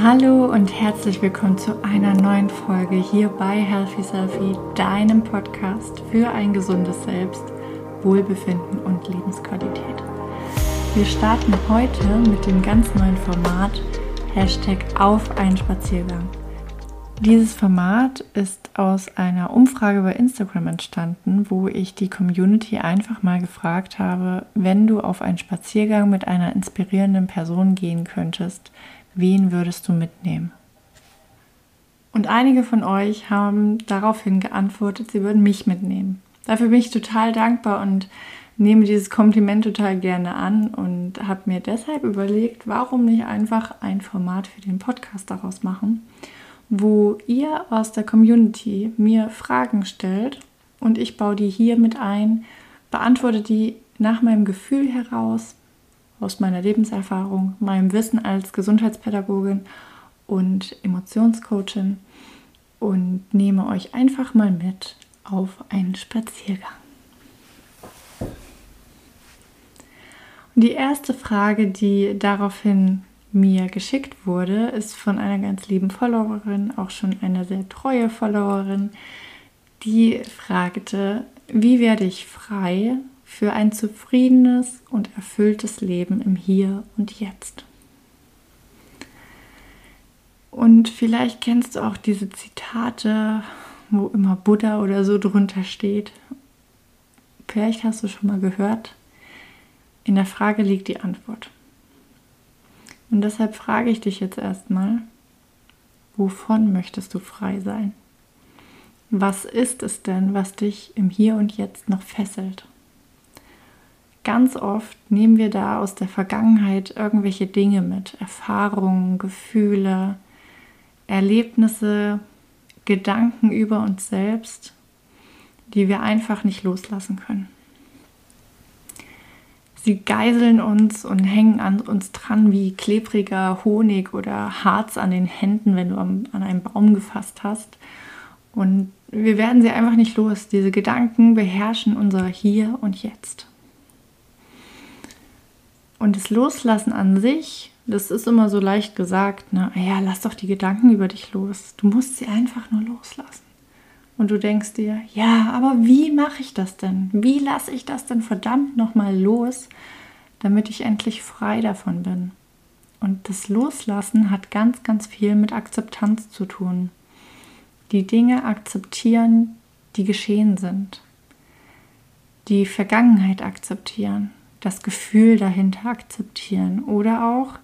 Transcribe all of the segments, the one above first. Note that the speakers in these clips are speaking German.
Hallo und herzlich willkommen zu einer neuen Folge hier bei Healthy Selfie, deinem Podcast für ein gesundes Selbst, Wohlbefinden und Lebensqualität. Wir starten heute mit dem ganz neuen Format Hashtag auf einen Spaziergang. Dieses Format ist aus einer Umfrage bei Instagram entstanden, wo ich die Community einfach mal gefragt habe, wenn du auf einen Spaziergang mit einer inspirierenden Person gehen könntest, wen würdest du mitnehmen? Und einige von euch haben daraufhin geantwortet, sie würden mich mitnehmen. Dafür bin ich total dankbar und nehme dieses Kompliment total gerne an und habe mir deshalb überlegt, warum nicht einfach ein Format für den Podcast daraus machen wo ihr aus der Community mir Fragen stellt und ich baue die hier mit ein, beantworte die nach meinem Gefühl heraus, aus meiner Lebenserfahrung, meinem Wissen als Gesundheitspädagogin und Emotionscoachin und nehme euch einfach mal mit auf einen Spaziergang. Und die erste Frage, die daraufhin mir geschickt wurde, ist von einer ganz lieben Followerin, auch schon eine sehr treue Followerin, die fragte, wie werde ich frei für ein zufriedenes und erfülltes Leben im Hier und Jetzt? Und vielleicht kennst du auch diese Zitate, wo immer Buddha oder so drunter steht. Vielleicht hast du schon mal gehört. In der Frage liegt die Antwort. Und deshalb frage ich dich jetzt erstmal, wovon möchtest du frei sein? Was ist es denn, was dich im Hier und Jetzt noch fesselt? Ganz oft nehmen wir da aus der Vergangenheit irgendwelche Dinge mit, Erfahrungen, Gefühle, Erlebnisse, Gedanken über uns selbst, die wir einfach nicht loslassen können. Sie geiseln uns und hängen an uns dran wie klebriger Honig oder Harz an den Händen, wenn du an einen Baum gefasst hast. Und wir werden sie einfach nicht los. Diese Gedanken beherrschen unser Hier und Jetzt. Und das Loslassen an sich, das ist immer so leicht gesagt, ne? Ja, lass doch die Gedanken über dich los. Du musst sie einfach nur loslassen. Und du denkst dir, ja, aber wie mache ich das denn? Wie lasse ich das denn verdammt nochmal los, damit ich endlich frei davon bin? Und das Loslassen hat ganz, ganz viel mit Akzeptanz zu tun. Die Dinge akzeptieren, die geschehen sind. Die Vergangenheit akzeptieren. Das Gefühl dahinter akzeptieren. Oder auch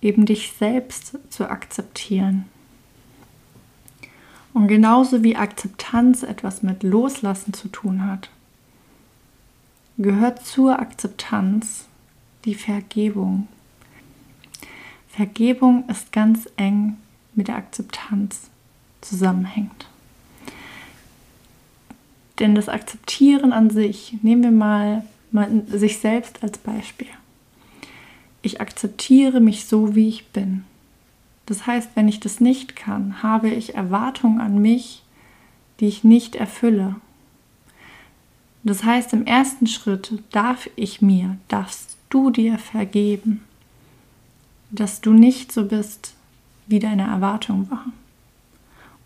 eben dich selbst zu akzeptieren. Und genauso wie Akzeptanz etwas mit Loslassen zu tun hat, gehört zur Akzeptanz die Vergebung. Vergebung ist ganz eng mit der Akzeptanz zusammenhängt. Denn das Akzeptieren an sich, nehmen wir mal, mal sich selbst als Beispiel. Ich akzeptiere mich so, wie ich bin. Das heißt, wenn ich das nicht kann, habe ich Erwartungen an mich, die ich nicht erfülle. Das heißt, im ersten Schritt darf ich mir, darfst du dir vergeben, dass du nicht so bist, wie deine Erwartung war.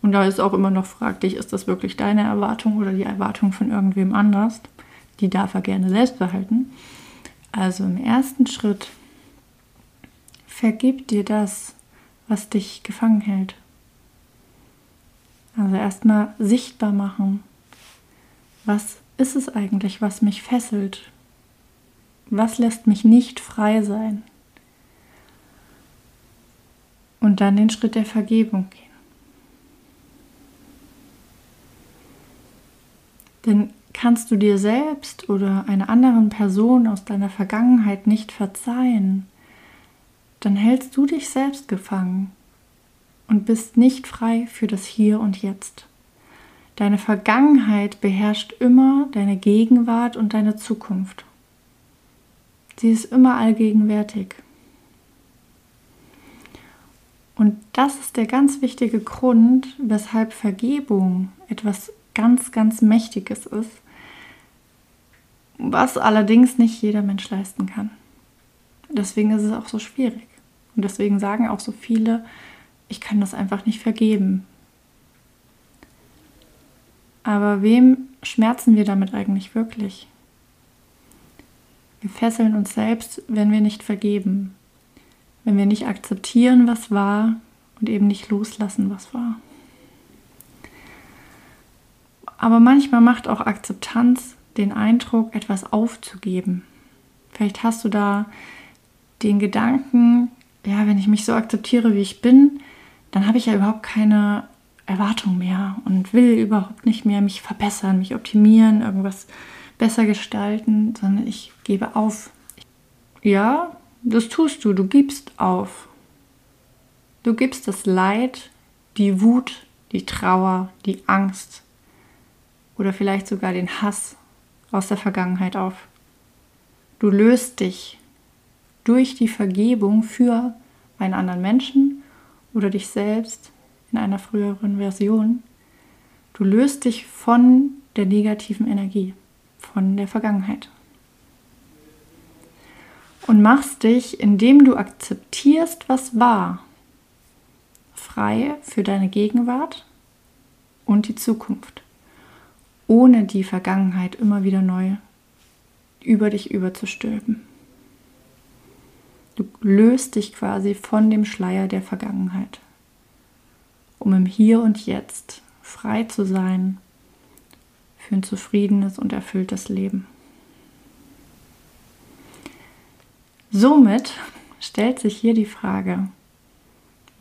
Und da ist auch immer noch fraglich, ist das wirklich deine Erwartung oder die Erwartung von irgendwem anders? Die darf er gerne selbst behalten. Also im ersten Schritt vergib dir das, was dich gefangen hält. Also erstmal sichtbar machen. Was ist es eigentlich, was mich fesselt? Was lässt mich nicht frei sein? Und dann den Schritt der Vergebung gehen. Denn kannst du dir selbst oder einer anderen Person aus deiner Vergangenheit nicht verzeihen, dann hältst du dich selbst gefangen und bist nicht frei für das Hier und Jetzt. Deine Vergangenheit beherrscht immer deine Gegenwart und deine Zukunft. Sie ist immer allgegenwärtig. Und das ist der ganz wichtige Grund, weshalb Vergebung etwas ganz, ganz Mächtiges ist, was allerdings nicht jeder Mensch leisten kann. Deswegen ist es auch so schwierig. Und deswegen sagen auch so viele, ich kann das einfach nicht vergeben. Aber wem schmerzen wir damit eigentlich wirklich? Wir fesseln uns selbst, wenn wir nicht vergeben, wenn wir nicht akzeptieren, was war und eben nicht loslassen, was war. Aber manchmal macht auch Akzeptanz den Eindruck, etwas aufzugeben. Vielleicht hast du da den Gedanken, ja, wenn ich mich so akzeptiere, wie ich bin, dann habe ich ja überhaupt keine Erwartung mehr und will überhaupt nicht mehr mich verbessern, mich optimieren, irgendwas besser gestalten, sondern ich gebe auf. Ja, das tust du, du gibst auf. Du gibst das Leid, die Wut, die Trauer, die Angst oder vielleicht sogar den Hass aus der Vergangenheit auf. Du löst dich durch die Vergebung für einen anderen Menschen oder dich selbst in einer früheren Version. Du löst dich von der negativen Energie, von der Vergangenheit. Und machst dich, indem du akzeptierst, was war, frei für deine Gegenwart und die Zukunft, ohne die Vergangenheit immer wieder neu über dich überzustülpen. Du löst dich quasi von dem Schleier der Vergangenheit, um im Hier und Jetzt frei zu sein für ein zufriedenes und erfülltes Leben. Somit stellt sich hier die Frage,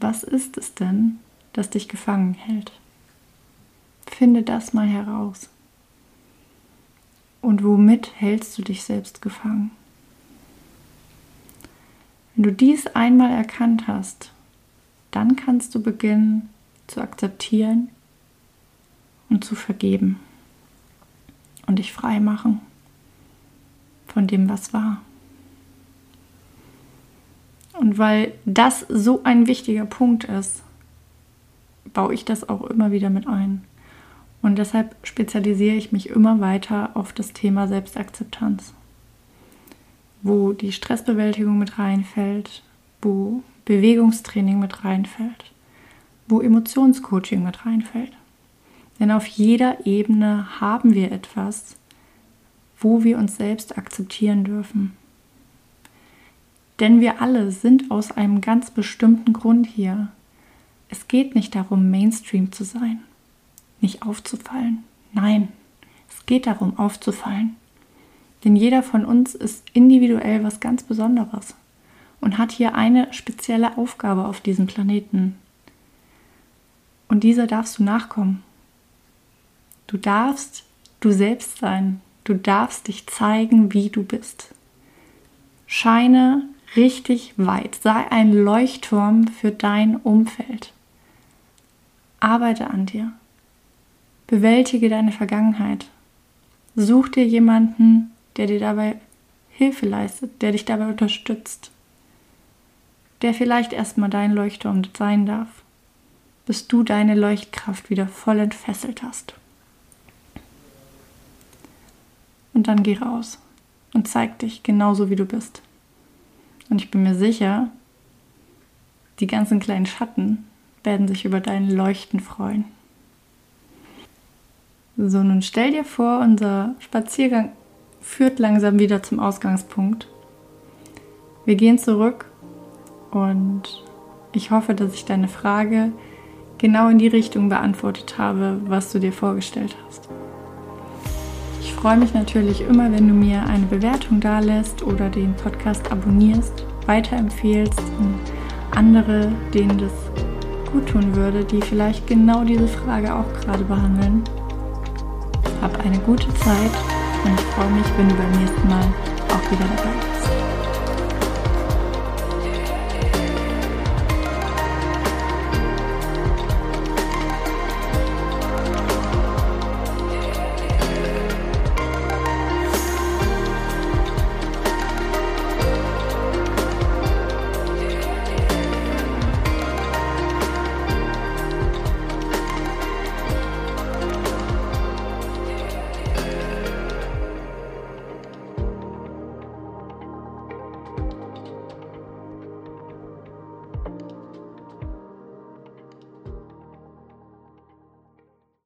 was ist es denn, das dich gefangen hält? Finde das mal heraus. Und womit hältst du dich selbst gefangen? Wenn du dies einmal erkannt hast, dann kannst du beginnen zu akzeptieren und zu vergeben und dich frei machen von dem, was war. Und weil das so ein wichtiger Punkt ist, baue ich das auch immer wieder mit ein. Und deshalb spezialisiere ich mich immer weiter auf das Thema Selbstakzeptanz, wo die Stressbewältigung mit reinfällt, wo Bewegungstraining mit reinfällt, wo Emotionscoaching mit reinfällt. Denn auf jeder Ebene haben wir etwas, wo wir uns selbst akzeptieren dürfen. Denn wir alle sind aus einem ganz bestimmten Grund hier. Es geht nicht darum, Mainstream zu sein nicht aufzufallen. Nein, es geht darum, aufzufallen. Denn jeder von uns ist individuell was ganz Besonderes und hat hier eine spezielle Aufgabe auf diesem Planeten. Und dieser darfst du nachkommen. Du darfst du selbst sein. Du darfst dich zeigen, wie du bist. Scheine richtig weit. Sei ein Leuchtturm für dein Umfeld. Arbeite an dir. Bewältige deine Vergangenheit. Such dir jemanden, der dir dabei Hilfe leistet, der dich dabei unterstützt, der vielleicht erstmal dein Leuchtturm sein darf, bis du deine Leuchtkraft wieder voll entfesselt hast. Und dann geh raus und zeig dich genauso, wie du bist. Und ich bin mir sicher, die ganzen kleinen Schatten werden sich über dein Leuchten freuen. So, nun stell dir vor, unser Spaziergang führt langsam wieder zum Ausgangspunkt. Wir gehen zurück und ich hoffe, dass ich deine Frage genau in die Richtung beantwortet habe, was du dir vorgestellt hast. Ich freue mich natürlich immer, wenn du mir eine Bewertung dalässt oder den Podcast abonnierst, weiterempfehlst und andere, denen das gut tun würde, die vielleicht genau diese Frage auch gerade behandeln. Hab eine gute Zeit und ich freue mich, wenn du beim nächsten Mal auch wieder dabei bist.